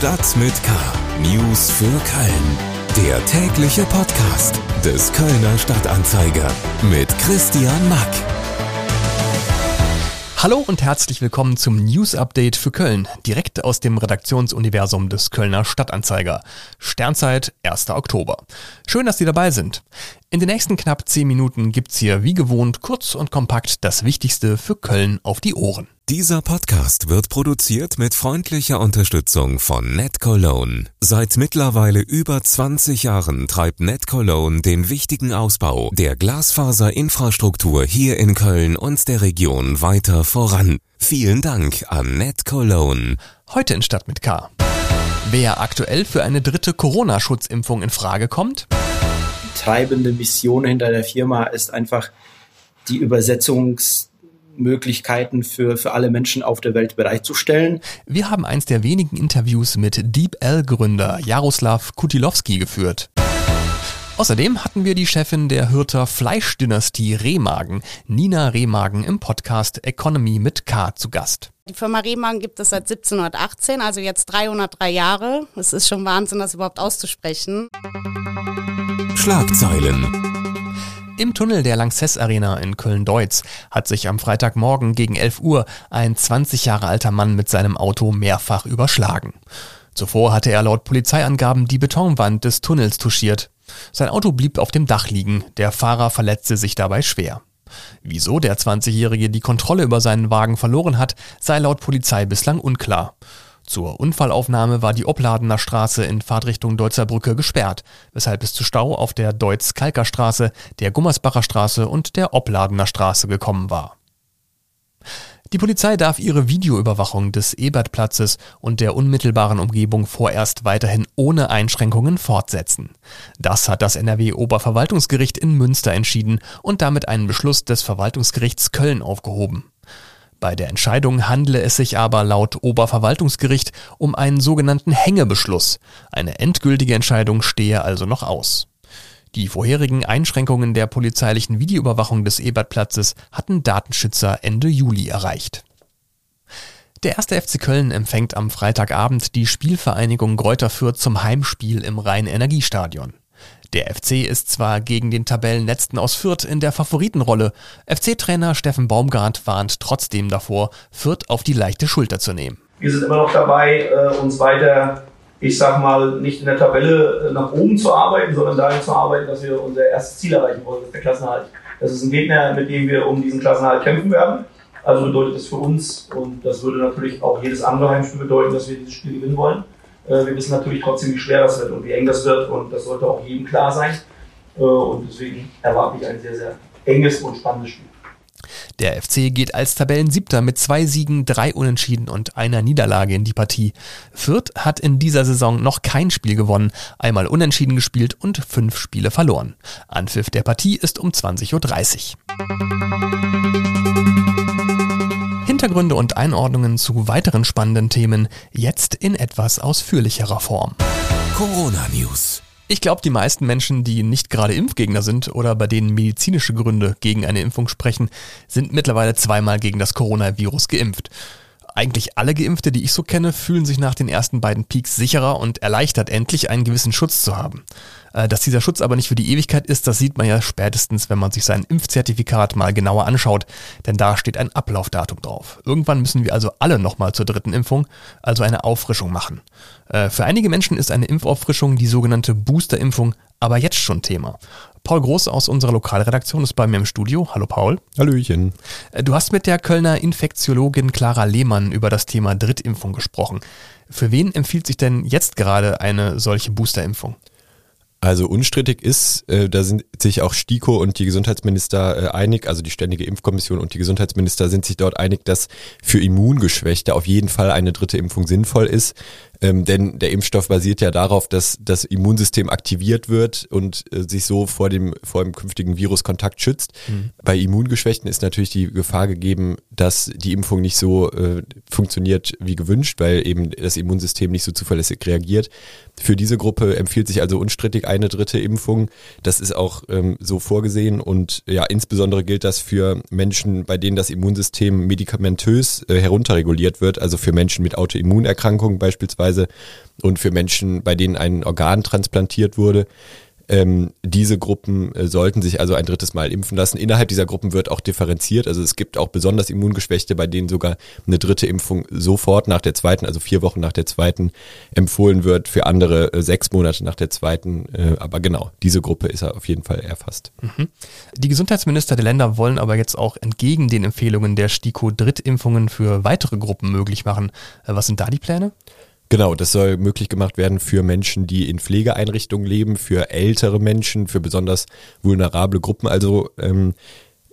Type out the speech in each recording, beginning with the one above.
Stadt mit K. News für Köln. Der tägliche Podcast des Kölner Stadtanzeiger mit Christian Mack. Hallo und herzlich willkommen zum News Update für Köln, direkt aus dem Redaktionsuniversum des Kölner Stadtanzeiger. Sternzeit 1. Oktober. Schön, dass Sie dabei sind. In den nächsten knapp 10 Minuten gibt's hier wie gewohnt kurz und kompakt das Wichtigste für Köln auf die Ohren. Dieser Podcast wird produziert mit freundlicher Unterstützung von NetCologne. Seit mittlerweile über 20 Jahren treibt NetCologne den wichtigen Ausbau der Glasfaserinfrastruktur hier in Köln und der Region weiter voran. Vielen Dank an NetCologne. Heute in Stadt mit K. Wer aktuell für eine dritte Corona-Schutzimpfung in Frage kommt? treibende Mission hinter der Firma ist einfach die Übersetzungs Möglichkeiten für, für alle Menschen auf der Welt bereitzustellen. Wir haben eins der wenigen Interviews mit DeepL-Gründer Jaroslav Kutilowski geführt. Außerdem hatten wir die Chefin der Hürter Fleischdynastie Remagen, Nina Remagen, im Podcast Economy mit K zu Gast. Die Firma Remagen gibt es seit 1718, also jetzt 303 Jahre. Es ist schon Wahnsinn, das überhaupt auszusprechen. Schlagzeilen. Im Tunnel der Lanxess Arena in Köln-Deutz hat sich am Freitagmorgen gegen 11 Uhr ein 20 Jahre alter Mann mit seinem Auto mehrfach überschlagen. Zuvor hatte er laut Polizeiangaben die Betonwand des Tunnels touchiert. Sein Auto blieb auf dem Dach liegen, der Fahrer verletzte sich dabei schwer. Wieso der 20-Jährige die Kontrolle über seinen Wagen verloren hat, sei laut Polizei bislang unklar. Zur Unfallaufnahme war die Opladener Straße in Fahrtrichtung Deutzer Brücke gesperrt, weshalb es zu Stau auf der Deutz-Kalker Straße, der Gummersbacher Straße und der Opladener Straße gekommen war. Die Polizei darf ihre Videoüberwachung des Ebertplatzes und der unmittelbaren Umgebung vorerst weiterhin ohne Einschränkungen fortsetzen. Das hat das NRW-Oberverwaltungsgericht in Münster entschieden und damit einen Beschluss des Verwaltungsgerichts Köln aufgehoben. Bei der Entscheidung handle es sich aber laut Oberverwaltungsgericht um einen sogenannten Hängebeschluss. Eine endgültige Entscheidung stehe also noch aus. Die vorherigen Einschränkungen der polizeilichen Videoüberwachung des Ebertplatzes hatten Datenschützer Ende Juli erreicht. Der erste FC Köln empfängt am Freitagabend die Spielvereinigung Gräuter Fürth zum Heimspiel im Rhein-Energiestadion. Der FC ist zwar gegen den Tabellenletzten aus Fürth in der Favoritenrolle, FC-Trainer Steffen Baumgart warnt trotzdem davor, Fürth auf die leichte Schulter zu nehmen. Wir sind immer noch dabei, äh, uns weiter, ich sag mal, nicht in der Tabelle äh, nach oben zu arbeiten, sondern dahin zu arbeiten, dass wir unser erstes Ziel erreichen wollen, das der Klassenhalt. Das ist ein Gegner, mit dem wir um diesen Klassenhalt kämpfen werden. Also bedeutet es für uns, und das würde natürlich auch jedes andere Heimspiel bedeuten, dass wir dieses Spiel gewinnen wollen. Äh, wir wissen natürlich trotzdem, wie schwer das wird und wie eng das wird und das sollte auch jedem klar sein. Äh, und deswegen erwarte ich ein sehr, sehr enges und spannendes Spiel. Der FC geht als Tabellensiebter mit zwei Siegen, drei Unentschieden und einer Niederlage in die Partie. Fürth hat in dieser Saison noch kein Spiel gewonnen, einmal unentschieden gespielt und fünf Spiele verloren. Anpfiff der Partie ist um 20.30 Uhr. Hintergründe und Einordnungen zu weiteren spannenden Themen jetzt in etwas ausführlicherer Form. Corona News. Ich glaube, die meisten Menschen, die nicht gerade Impfgegner sind oder bei denen medizinische Gründe gegen eine Impfung sprechen, sind mittlerweile zweimal gegen das Coronavirus geimpft. Eigentlich alle Geimpfte, die ich so kenne, fühlen sich nach den ersten beiden Peaks sicherer und erleichtert, endlich einen gewissen Schutz zu haben. Äh, dass dieser Schutz aber nicht für die Ewigkeit ist, das sieht man ja spätestens, wenn man sich sein Impfzertifikat mal genauer anschaut, denn da steht ein Ablaufdatum drauf. Irgendwann müssen wir also alle nochmal zur dritten Impfung, also eine Auffrischung machen. Äh, für einige Menschen ist eine Impfauffrischung, die sogenannte Boosterimpfung, aber jetzt schon Thema. Paul Groß aus unserer Lokalredaktion ist bei mir im Studio. Hallo Paul. Hallöchen. Äh, du hast mit der Kölner Infektiologin Clara Lehmann über das Thema Drittimpfung gesprochen. Für wen empfiehlt sich denn jetzt gerade eine solche Boosterimpfung? Also unstrittig ist, äh, da sind sich auch STIKO und die Gesundheitsminister äh, einig, also die Ständige Impfkommission und die Gesundheitsminister sind sich dort einig, dass für Immungeschwächte auf jeden Fall eine dritte Impfung sinnvoll ist. Ähm, denn der Impfstoff basiert ja darauf, dass das Immunsystem aktiviert wird und äh, sich so vor dem, vor dem künftigen Viruskontakt schützt. Mhm. Bei Immungeschwächten ist natürlich die Gefahr gegeben, dass die Impfung nicht so äh, funktioniert wie gewünscht, weil eben das Immunsystem nicht so zuverlässig reagiert. Für diese Gruppe empfiehlt sich also unstrittig eine dritte Impfung. Das ist auch ähm, so vorgesehen und ja, insbesondere gilt das für Menschen, bei denen das Immunsystem medikamentös äh, herunterreguliert wird, also für Menschen mit Autoimmunerkrankungen beispielsweise beispielsweise und für Menschen, bei denen ein Organ transplantiert wurde. Ähm, diese Gruppen äh, sollten sich also ein drittes Mal impfen lassen. Innerhalb dieser Gruppen wird auch differenziert. Also es gibt auch besonders Immungeschwächte, bei denen sogar eine dritte Impfung sofort nach der zweiten, also vier Wochen nach der zweiten, empfohlen wird. Für andere äh, sechs Monate nach der zweiten. Äh, aber genau, diese Gruppe ist auf jeden Fall erfasst. Mhm. Die Gesundheitsminister der Länder wollen aber jetzt auch entgegen den Empfehlungen der STIKO Drittimpfungen für weitere Gruppen möglich machen. Äh, was sind da die Pläne? Genau, das soll möglich gemacht werden für Menschen, die in Pflegeeinrichtungen leben, für ältere Menschen, für besonders vulnerable Gruppen. Also ähm,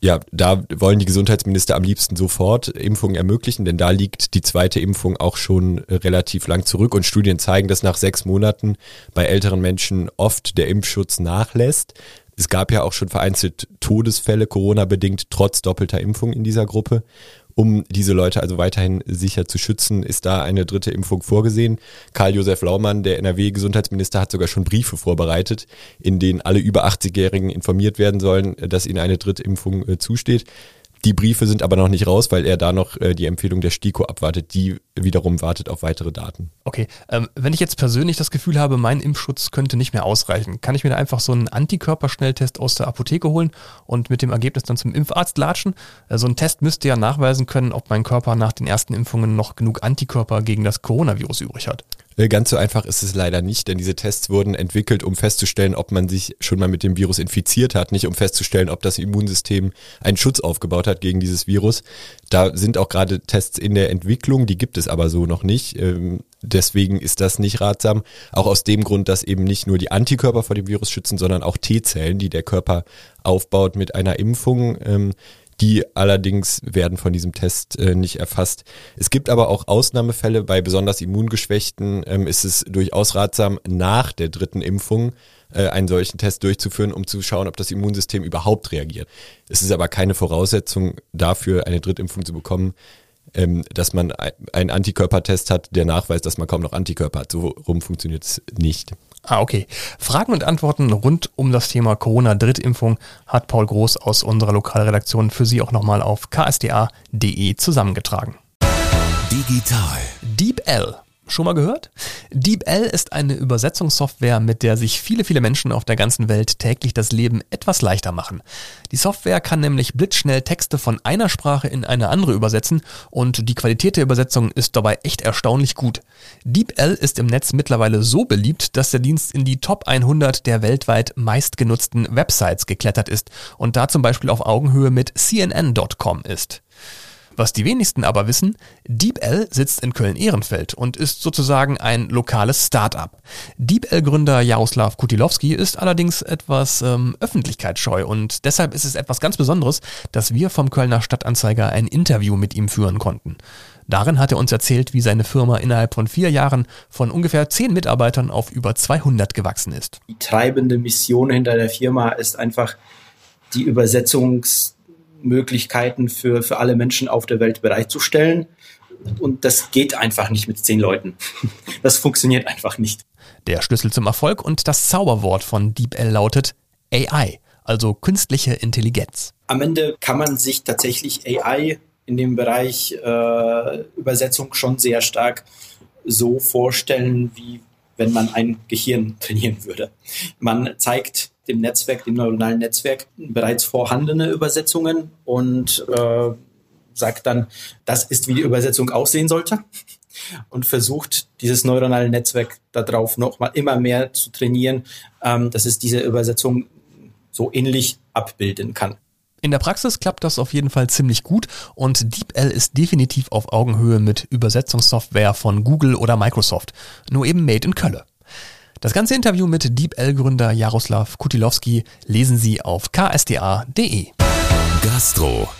ja, da wollen die Gesundheitsminister am liebsten sofort Impfungen ermöglichen, denn da liegt die zweite Impfung auch schon relativ lang zurück und Studien zeigen, dass nach sechs Monaten bei älteren Menschen oft der Impfschutz nachlässt. Es gab ja auch schon vereinzelt Todesfälle, Corona-bedingt, trotz doppelter Impfung in dieser Gruppe. Um diese Leute also weiterhin sicher zu schützen, ist da eine dritte Impfung vorgesehen. Karl-Josef Laumann, der NRW-Gesundheitsminister, hat sogar schon Briefe vorbereitet, in denen alle über 80-Jährigen informiert werden sollen, dass ihnen eine dritte Impfung äh, zusteht. Die Briefe sind aber noch nicht raus, weil er da noch äh, die Empfehlung der STIKO abwartet, die wiederum wartet auf weitere Daten. Okay, ähm, wenn ich jetzt persönlich das Gefühl habe, mein Impfschutz könnte nicht mehr ausreichen, kann ich mir da einfach so einen Antikörperschnelltest aus der Apotheke holen und mit dem Ergebnis dann zum Impfarzt latschen? Äh, so ein Test müsste ja nachweisen können, ob mein Körper nach den ersten Impfungen noch genug Antikörper gegen das Coronavirus übrig hat. Äh, ganz so einfach ist es leider nicht, denn diese Tests wurden entwickelt, um festzustellen, ob man sich schon mal mit dem Virus infiziert hat, nicht um festzustellen, ob das Immunsystem einen Schutz aufgebaut hat gegen dieses Virus. Da sind auch gerade Tests in der Entwicklung, die gibt es aber so noch nicht. Ähm, deswegen ist das nicht ratsam. Auch aus dem Grund, dass eben nicht nur die Antikörper vor dem Virus schützen, sondern auch T-Zellen, die der Körper aufbaut mit einer Impfung. Die allerdings werden von diesem Test äh, nicht erfasst. Es gibt aber auch Ausnahmefälle. Bei besonders Immungeschwächten ähm, ist es durchaus ratsam, nach der dritten Impfung äh, einen solchen Test durchzuführen, um zu schauen, ob das Immunsystem überhaupt reagiert. Es ist aber keine Voraussetzung dafür, eine Drittimpfung zu bekommen, ähm, dass man einen Antikörpertest hat, der nachweist, dass man kaum noch Antikörper hat. So rum funktioniert es nicht. Ah, okay. Fragen und Antworten rund um das Thema Corona-Drittimpfung hat Paul Groß aus unserer Lokalredaktion für Sie auch nochmal auf ksda.de zusammengetragen. Digital. DeepL Schon mal gehört? DeepL ist eine Übersetzungssoftware, mit der sich viele, viele Menschen auf der ganzen Welt täglich das Leben etwas leichter machen. Die Software kann nämlich blitzschnell Texte von einer Sprache in eine andere übersetzen und die Qualität der Übersetzung ist dabei echt erstaunlich gut. DeepL ist im Netz mittlerweile so beliebt, dass der Dienst in die Top 100 der weltweit meistgenutzten Websites geklettert ist und da zum Beispiel auf Augenhöhe mit CNN.com ist. Was die wenigsten aber wissen, DeepL sitzt in Köln-Ehrenfeld und ist sozusagen ein lokales Start-up. DeepL-Gründer Jaroslav Kutilowski ist allerdings etwas ähm, öffentlichkeitsscheu und deshalb ist es etwas ganz Besonderes, dass wir vom Kölner Stadtanzeiger ein Interview mit ihm führen konnten. Darin hat er uns erzählt, wie seine Firma innerhalb von vier Jahren von ungefähr zehn Mitarbeitern auf über 200 gewachsen ist. Die treibende Mission hinter der Firma ist einfach die Übersetzungs Möglichkeiten für, für alle Menschen auf der Welt bereitzustellen. Und das geht einfach nicht mit zehn Leuten. Das funktioniert einfach nicht. Der Schlüssel zum Erfolg und das Zauberwort von DeepL lautet AI, also künstliche Intelligenz. Am Ende kann man sich tatsächlich AI in dem Bereich äh, Übersetzung schon sehr stark so vorstellen, wie wenn man ein Gehirn trainieren würde. Man zeigt dem Netzwerk, dem neuronalen Netzwerk, bereits vorhandene Übersetzungen und äh, sagt dann, das ist, wie die Übersetzung aussehen sollte und versucht, dieses neuronale Netzwerk darauf nochmal immer mehr zu trainieren, ähm, dass es diese Übersetzung so ähnlich abbilden kann. In der Praxis klappt das auf jeden Fall ziemlich gut und DeepL ist definitiv auf Augenhöhe mit Übersetzungssoftware von Google oder Microsoft, nur eben made in Kölle. Das ganze Interview mit DeepL-Gründer Jaroslav Kutilowski lesen Sie auf ksda.de. Gastro.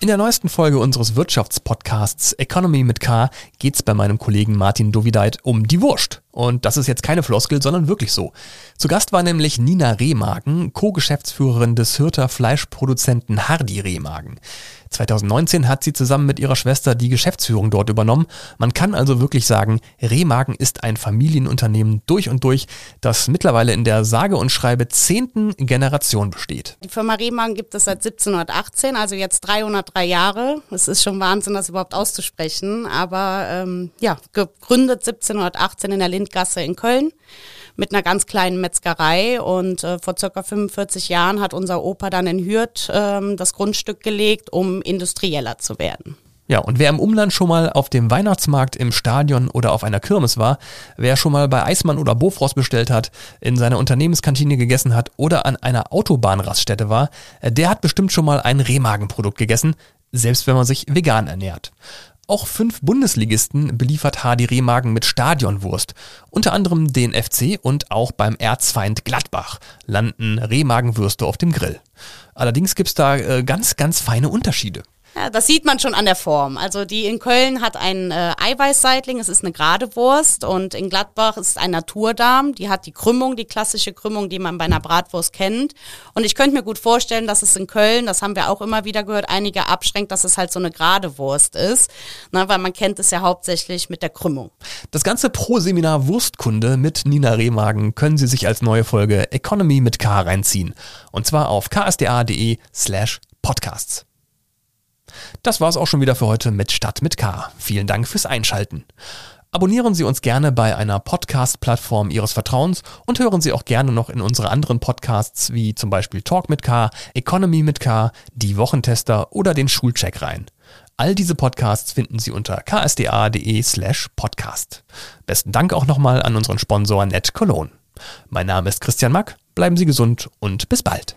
In der neuesten Folge unseres Wirtschaftspodcasts Economy mit K geht's bei meinem Kollegen Martin Dovideit um die Wurst. Und das ist jetzt keine Floskel, sondern wirklich so. Zu Gast war nämlich Nina Rehmagen, Co-Geschäftsführerin des Hürter Fleischproduzenten Hardy Rehmagen. 2019 hat sie zusammen mit ihrer Schwester die Geschäftsführung dort übernommen. Man kann also wirklich sagen, Rehmagen ist ein Familienunternehmen durch und durch, das mittlerweile in der sage und schreibe zehnten Generation besteht. Die Firma Rehmagen gibt es seit 1718, also jetzt 303 Jahre. Es ist schon Wahnsinn, das überhaupt auszusprechen. Aber ähm, ja, gegründet 1718 in der Lindgasse in Köln mit einer ganz kleinen Metzgerei. Und äh, vor circa 45 Jahren hat unser Opa dann in Hürth ähm, das Grundstück gelegt, um industrieller zu werden. Ja, und wer im Umland schon mal auf dem Weihnachtsmarkt im Stadion oder auf einer Kirmes war, wer schon mal bei Eismann oder Bofrost bestellt hat, in seiner Unternehmenskantine gegessen hat oder an einer Autobahnraststätte war, äh, der hat bestimmt schon mal ein Rehmagenprodukt gegessen, selbst wenn man sich vegan ernährt. Auch fünf Bundesligisten beliefert HD Rehmagen mit Stadionwurst. Unter anderem den FC und auch beim Erzfeind Gladbach landen Rehmagenwürste auf dem Grill. Allerdings gibt's da äh, ganz, ganz feine Unterschiede. Ja, das sieht man schon an der Form. Also die in Köln hat ein äh, Eiweißseitling, es ist eine gerade Wurst und in Gladbach ist ein Naturdarm, die hat die Krümmung, die klassische Krümmung, die man bei einer Bratwurst kennt. Und ich könnte mir gut vorstellen, dass es in Köln, das haben wir auch immer wieder gehört, einige abschränkt, dass es halt so eine gerade Wurst ist, ne, weil man kennt es ja hauptsächlich mit der Krümmung. Das ganze Pro-Seminar Wurstkunde mit Nina Rehmagen können Sie sich als neue Folge Economy mit K reinziehen. Und zwar auf ksda.de slash podcasts. Das war's auch schon wieder für heute mit Stadt mit K. Vielen Dank fürs Einschalten. Abonnieren Sie uns gerne bei einer Podcast-Plattform Ihres Vertrauens und hören Sie auch gerne noch in unsere anderen Podcasts wie zum Beispiel Talk mit K, Economy mit K, die Wochentester oder den Schulcheck rein. All diese Podcasts finden Sie unter ksda.de slash podcast. Besten Dank auch nochmal an unseren Sponsor Net Cologne. Mein Name ist Christian Mack, bleiben Sie gesund und bis bald.